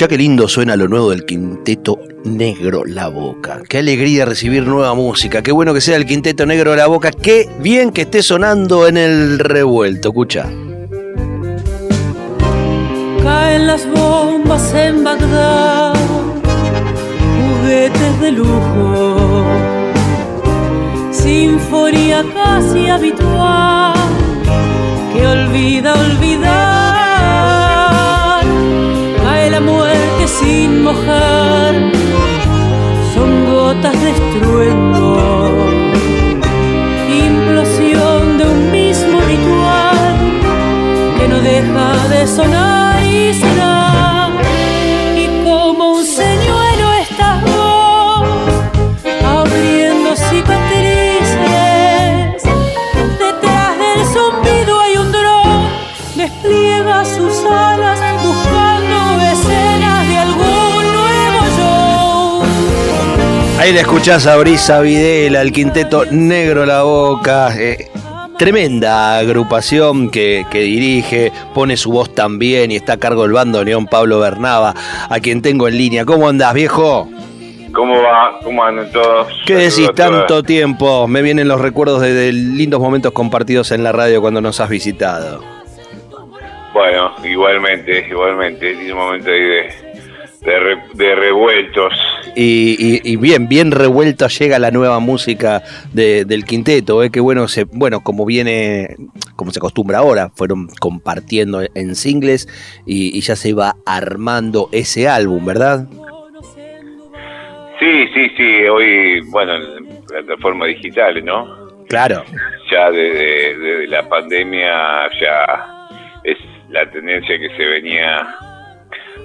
Escucha qué lindo suena lo nuevo del quinteto Negro La Boca. Qué alegría recibir nueva música. Qué bueno que sea el quinteto Negro La Boca. Qué bien que esté sonando en el revuelto. Escucha. Caen las bombas en Bagdad, juguetes de lujo, sinfonía casi habitual que olvida olvidar sin mojar, son gotas de estruendo, Ahí le escuchás a Brisa Videla, el quinteto Negro La Boca. Eh, tremenda agrupación que, dirige, pone su voz también y está a cargo del bando León Pablo Bernaba, a quien tengo en línea. ¿Cómo andás, viejo? ¿Cómo va? ¿Cómo andan todos? ¿Qué decís tanto tiempo? Me vienen los recuerdos de, lindos momentos compartidos en la radio cuando nos has visitado. Bueno, igualmente, igualmente. Es un momento ahí de, de, revueltos. Y, bien, bien revuelta llega la nueva música del quinteto, ¿eh? que bueno, se, bueno, como viene, como se acostumbra ahora, fueron compartiendo en singles y, ya se va armando ese álbum, ¿verdad? Sí, sí, sí, hoy, bueno, en plataforma digital, ¿no? Claro. Ya desde la pandemia ya es la tendencia que se venía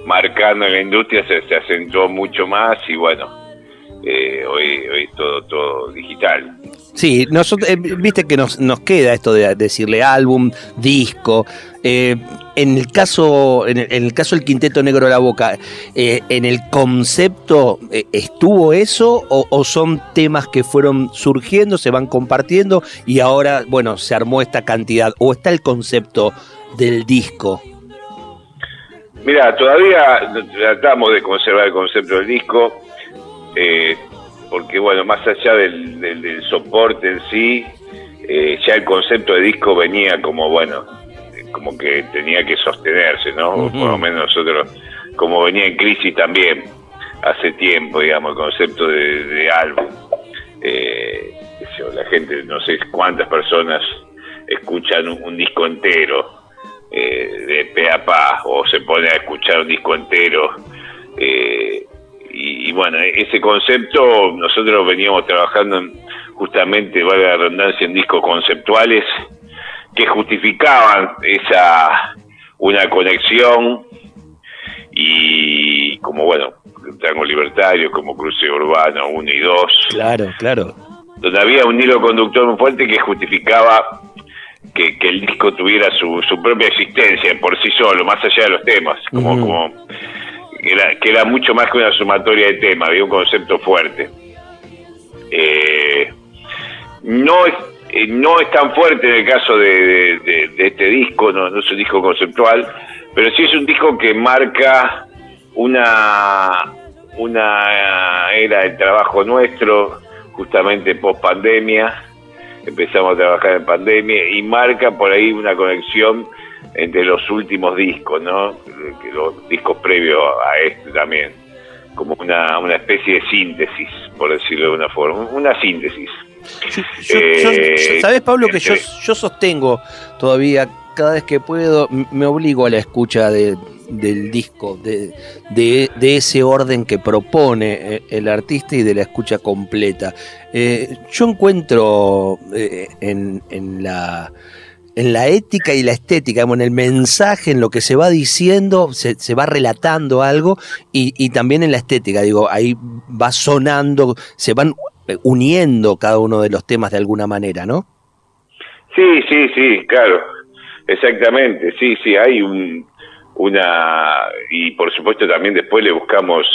marcando en la industria se, acentuó mucho más y bueno, eh, hoy, hoy todo, todo digital. Sí, nosotros, eh, viste que nos, nos queda esto de decirle álbum, disco. Eh, en el caso, en el, caso del Quinteto Negro de la Boca, ¿en el concepto estuvo eso o, o, son temas que fueron surgiendo, se van compartiendo y ahora, bueno, se armó esta cantidad? ¿O está el concepto del disco? Mira, todavía tratamos de conservar el concepto del disco, eh, porque bueno, más allá del, soporte en sí, eh, ya el concepto de disco venía como, bueno, como que tenía que sostenerse, ¿no? Por lo menos nosotros, como venía en crisis también, hace tiempo, digamos, el concepto de, álbum. Eh, la gente, no sé cuántas personas escuchan un disco entero, eh, de pe a pa o se pone a escuchar un disco entero. Eh, y, bueno, ese concepto nosotros veníamos trabajando justamente, valga la redundancia, en discos conceptuales que justificaban esa una conexión y como bueno, Tango Libertario, como Cruce Urbano 1 y 2. Claro, claro. Donde había un hilo conductor muy fuerte que justificaba que, el disco tuviera su, su propia existencia por sí solo, más allá de los temas, como, como que era, mucho más que una sumatoria de temas, había un concepto fuerte. Eh, no, es, eh, no es tan fuerte en el caso de, este disco, no, no, es un disco conceptual, pero sí es un disco que marca una, una era de trabajo nuestro, justamente post pandemia, empezamos a trabajar en pandemia y marca por ahí una conexión entre los últimos discos, ¿no? Los discos previos a este también, como una, una especie de síntesis, por decirlo de una forma, una síntesis. Eh, ¿Sabes, Pablo, que yo, yo sostengo todavía, cada vez que puedo, me obligo a la escucha de, del disco, de, de, ese orden que propone eh, el artista y de la escucha completa. Eh, yo encuentro eh, en, en, la en la ética y la estética, en el mensaje, en lo que se va diciendo, se, se va relatando algo, y, y, también en la estética, digo, ahí va sonando, se van uniendo cada uno de los temas de alguna manera, ¿no? Sí, sí, sí, claro, exactamente, sí, sí, hay un, una, y por supuesto también después le buscamos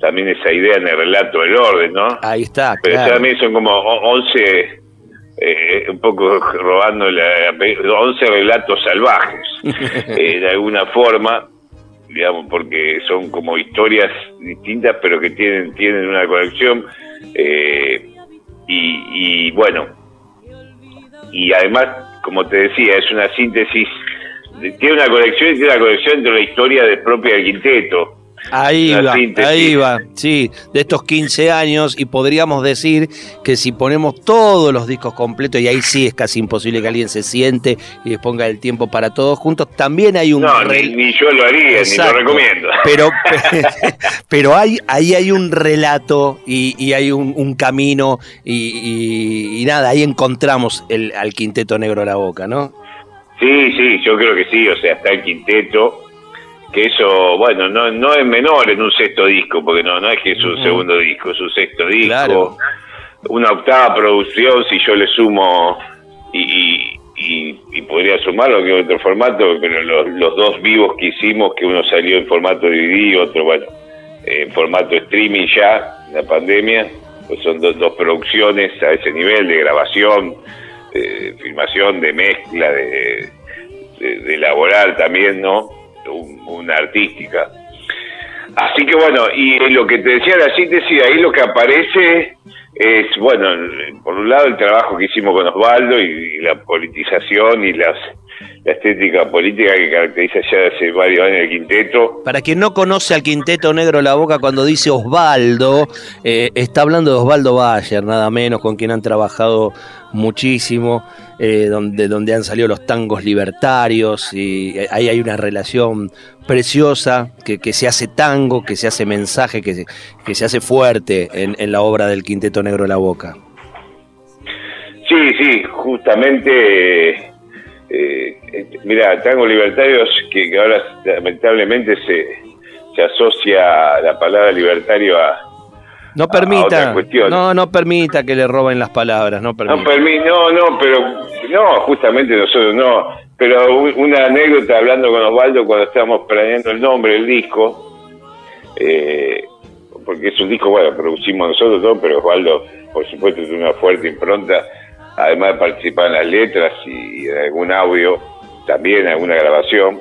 también esa idea en el relato del orden, ¿no? Ahí está, Pero también son como 11 eh, un poco robando la, 11 relatos salvajes, eh, de alguna forma, digamos, porque son como historias distintas, pero que tienen, tienen una conexión. Eh, y, y bueno, y además, como te decía, es una síntesis, tiene una conexión y tiene una conexión entre la historia del propio quinteto Ahí va, ahí va, sí, de estos 15 años y podríamos decir que si ponemos todos los discos completos, y ahí sí es casi imposible que alguien se siente y ponga el tiempo para todos juntos, también hay un... No, ni, yo lo haría, ni lo recomiendo. Pero, pero hay, ahí hay un relato y, hay un, camino y, nada, ahí encontramos el, al Quinteto Negro a la Boca, ¿no? Sí, sí, yo creo que sí, o sea, está el Quinteto que eso, bueno, no, no es menor en un sexto disco, porque no, no es que es un segundo disco, es un sexto disco, una octava producción, si yo le sumo y, y, podría sumarlo que otro formato, pero los, dos vivos que hicimos, que uno salió en formato DVD y otro, bueno, en formato streaming ya, la pandemia, pues son dos producciones a ese nivel de grabación, de filmación, de mezcla, de, de, elaborar también, ¿no? una artística. Así que bueno, y lo que te decía la síntesis, ahí lo que aparece es, bueno, por un lado el trabajo que hicimos con Osvaldo y, la politización y las, la estética política que caracteriza ya hace varios años el quinteto. Para quien no conoce al quinteto negro la boca, cuando dice Osvaldo, eh, está hablando de Osvaldo Bayer, nada menos, con quien han trabajado muchísimo, eh, donde, donde han salido los tangos libertarios y ahí hay una relación preciosa que, que se hace tango, que se hace mensaje, que se, que se hace fuerte en, en la obra del Quinteto Negro La Boca. Sí, sí, justamente, eh, eh mira, tango libertarios que, que ahora lamentablemente se, se asocia la palabra libertario a, no permita, no, no permita que le roben las palabras, no permita. No, no, no, pero no, justamente nosotros no. Pero una anécdota hablando con Osvaldo cuando estábamos planeando el nombre del disco, eh, porque es un disco, bueno, producimos nosotros todo, pero Osvaldo, por supuesto, tiene una fuerte impronta, además de participar en las letras y en algún audio, también en alguna grabación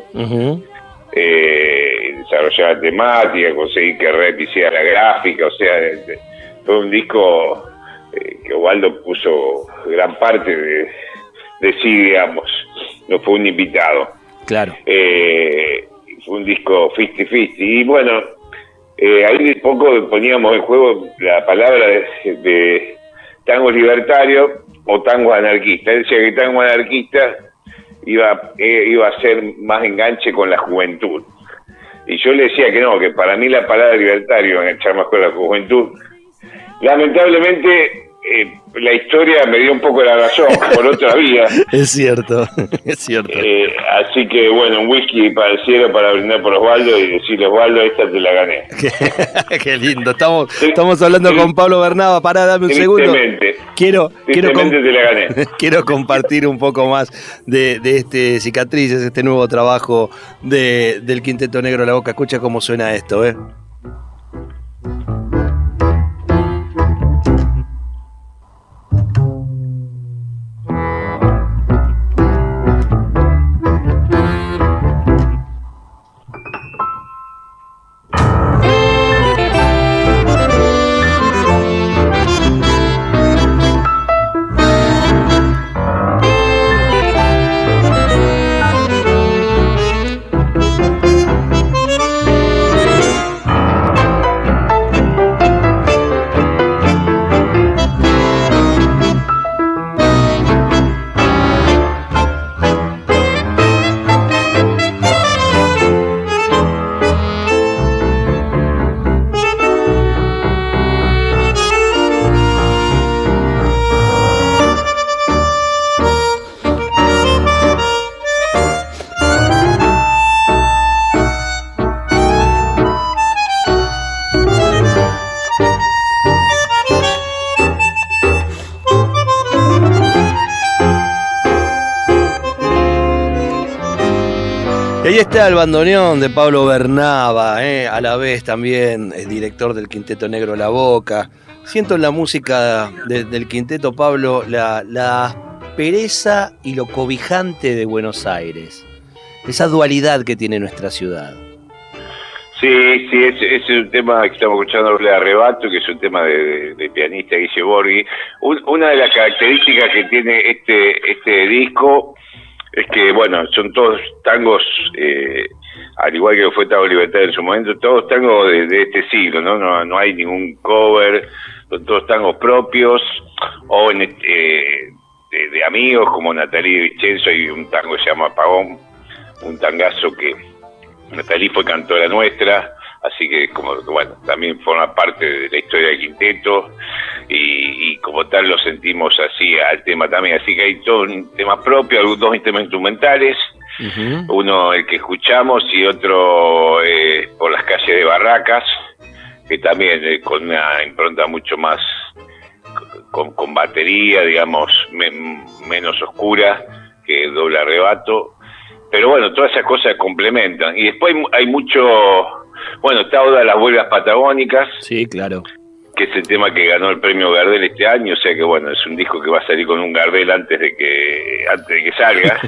eh, desarrollar la temática, conseguir que Rep hiciera la gráfica, o sea, fue un disco eh, que Osvaldo puso gran parte de, de, sí, digamos, no fue un invitado. Claro. Eh, fue un disco 50-50. Y bueno, eh, ahí poco poníamos en juego la palabra de, tango libertario o tango anarquista. Él decía que tango anarquista iba, eh, iba a ser más enganche con la juventud. Y yo le decía que no, que para mí la palabra libertario enganchar más con la juventud. Lamentablemente eh, la historia me dio un poco la razón por otra vía. es cierto, es cierto. Eh, así que bueno, un whisky para el cielo para brindar por Osvaldo y decirle Osvaldo, esta te la gané. Qué lindo, estamos, estamos hablando con Pablo Bernaba, pará, dame un segundo. Quiero, quiero, te la gané. quiero compartir un poco más de, de este Cicatrices, este nuevo trabajo de, del Quinteto Negro La Boca. Escucha cómo suena esto, ¿eh? Está el bandoneón de Pablo Bernaba, eh, a la vez también el director del Quinteto Negro La Boca. Siento en la música del Quinteto Pablo la, la pereza y lo cobijante de Buenos Aires. Esa dualidad que tiene nuestra ciudad. Sí, sí, ese es, un tema que estamos escuchando de Arrebato, que es un tema de, pianista Guille Borghi. una de las características que tiene este, este disco es que, bueno, son todos tangos, eh, al igual que fue Tango Libertad en su momento, todos tangos de, este siglo, ¿no? ¿no? No hay ningún cover, son todos tangos propios, o en, eh, de, amigos como Natalie Vicenzo, hay un tango que se llama Pagón, un tangazo que Natalí fue cantora nuestra, así que como bueno, también forma parte de la historia del quinteto y, como tal lo sentimos así al tema también, así que hay todo un tema propio, algunos dos temas instrumentales, uno el que escuchamos y otro eh, por las calles de Barracas, que también eh, con una impronta mucho más con, batería, digamos, menos oscura que doble arrebato. Pero bueno, todas esas cosas complementan. Y después hay, mucho, bueno, está Oda las Vuelvas Patagónicas. Sí, claro. Que es el tema que ganó el premio Gardel este año, o sea que bueno, es un disco que va a salir con un Gardel antes de que antes de que salga.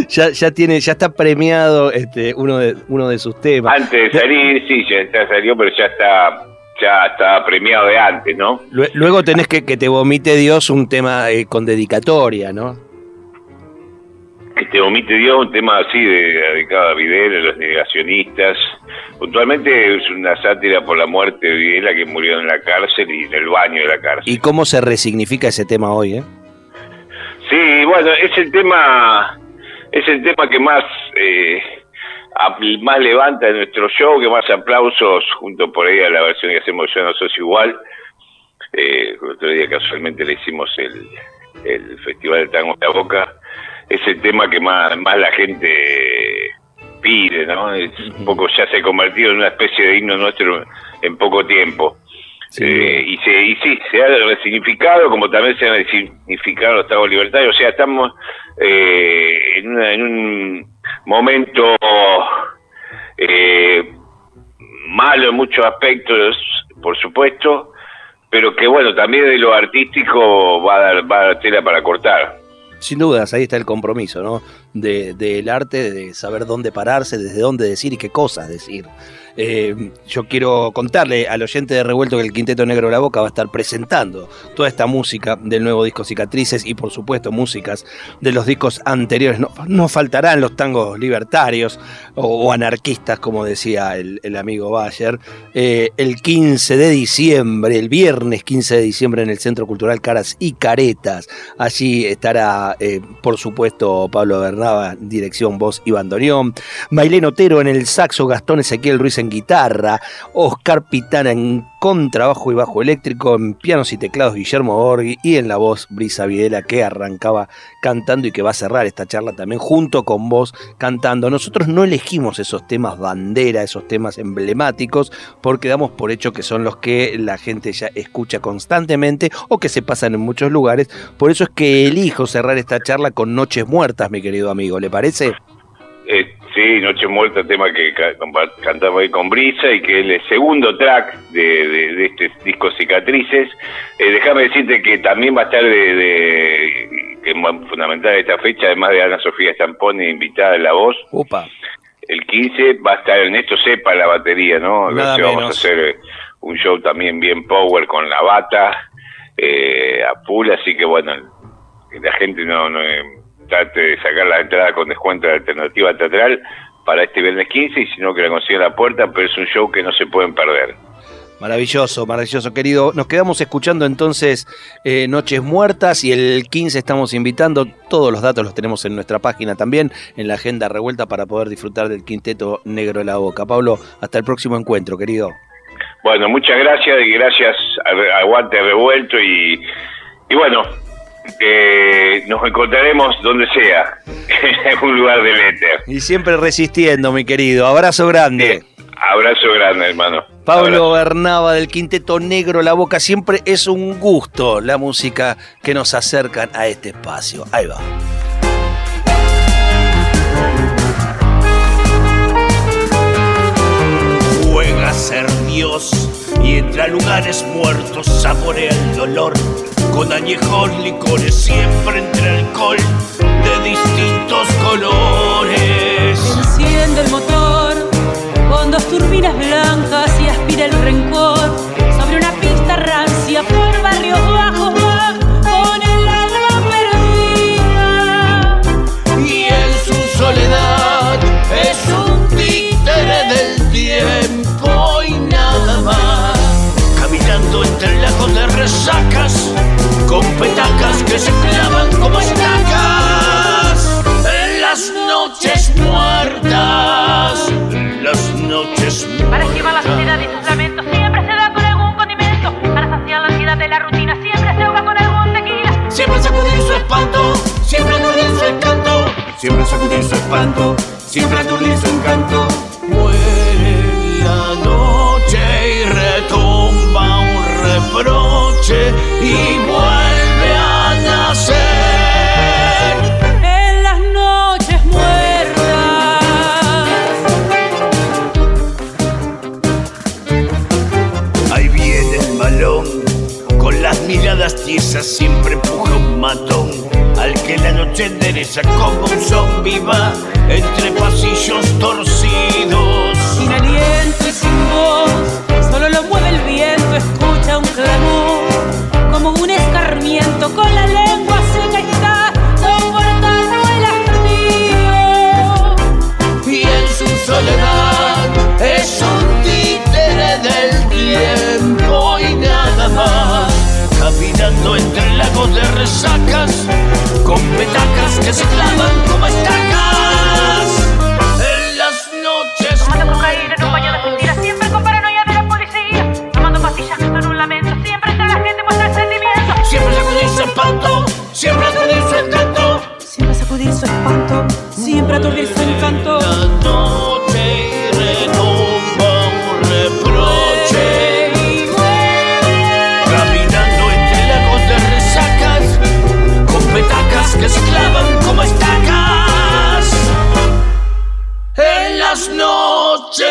ya, ya tiene, ya está premiado este uno de uno de sus temas. Antes de salir, sí, ya salió, pero ya está ya está premiado de antes, ¿no? Luego tenés que que te vomite Dios un tema eh, con dedicatoria, ¿no? Que te omite Dios, un tema así de, dedicado a Videla, los negacionistas. Puntualmente es una sátira por la muerte de Videla que murió en la cárcel y en el baño de la cárcel. ¿Y cómo se resignifica ese tema hoy, eh? Sí, bueno, es el tema, es el tema que más, eh, más levanta en nuestro show, que más aplausos, junto por ahí a la versión que hacemos Yo no sos igual. Eh, el otro día casualmente le hicimos el, el Festival del Tango de la Boca es el tema que más, más la gente pide, ¿no? Es un poco ya se ha convertido en una especie de himno nuestro en poco tiempo. Eh, y, se, y sí, se ha resignificado, como también se han resignificado los estados libertarios. O sea, estamos eh, en, en, un momento eh, malo en muchos aspectos, por supuesto, pero que bueno, también de lo artístico va a dar, va a dar tela para cortar. Sin dudas, ahí está el compromiso, ¿no? del arte, de saber dónde pararse, desde dónde decir y qué cosas decir. Eh, yo quiero contarle al oyente de Revuelto que el Quinteto Negro la Boca va a estar presentando toda esta música del nuevo disco Cicatrices y por supuesto músicas de los discos anteriores. No, faltarán los tangos libertarios o, anarquistas, como decía el, amigo Bayer. Eh, el 15 de diciembre, el viernes 15 de diciembre en el Centro Cultural Caras y Caretas. Allí estará, eh, por supuesto, Pablo Bernaba, dirección, voz y bandoneón. Mailén Otero en el saxo, Gastón Ezequiel Ruiz en guitarra, Oscar Pitana en contrabajo y bajo eléctrico, en pianos y teclados Guillermo Borghi y en la voz Brisa Videla que arrancaba cantando y que va a cerrar esta charla también junto con vos cantando. Nosotros no elegimos esos temas bandera, esos temas emblemáticos, porque damos por hecho que son los que la gente ya escucha constantemente o que se pasan en muchos lugares. Por eso es que elijo cerrar esta charla con Noches Muertas, mi querido amigo. ¿Le parece? Eh, Sí, Noche Muerta, tema que cantamos ahí con Brisa y que es el segundo track de, este disco Cicatrices. Eh, déjame decirte que también va a estar de, que es fundamental esta fecha, además de Ana Sofía Stampone invitada en la voz. Upa. El 15 va a estar Ernesto Sepa la batería, ¿no? vamos a hacer eh, un show también bien power con la bata eh, a full, así que bueno, la gente no, no trate de sacar la entrada con descuento de alternativa teatral para este viernes 15 y si no que la consiga la puerta, pero es un show que no se pueden perder. Maravilloso, maravilloso, querido. Nos quedamos escuchando entonces eh, Noches Muertas y el 15 estamos invitando. Todos los datos los tenemos en nuestra página también, en la agenda revuelta para poder disfrutar del quinteto negro de la boca. Pablo, hasta el próximo encuentro, querido. Bueno, muchas gracias y gracias Aguante Revuelto y, y bueno, eh, nos encontraremos donde sea, en un lugar del éter. Y siempre resistiendo, mi querido. Abrazo grande. abrazo grande, hermano. Pablo Bernaba del Quinteto Negro La Boca. Siempre es un gusto la música que nos acercan a este espacio. Ahí va. Muertos y entra a lugares muertos, saborea el dolor. Con añejos licores, siempre entre alcohol de distintos colores. Enciende el motor con dos turbinas blancas y aspira el rencor. Sobre una pista rancia por barrios bajos espanto, que se clavan como estacas. En las noches. Tomando cocaína en un baño de mentiras siempre con paranoia de la policía. Tomando pastillas con un lamento siempre entre la gente muestra el sentimiento. Siempre sacudir su espanto, siempre aturdir su encanto. Siempre sacudir su espanto, siempre aturdir su encanto.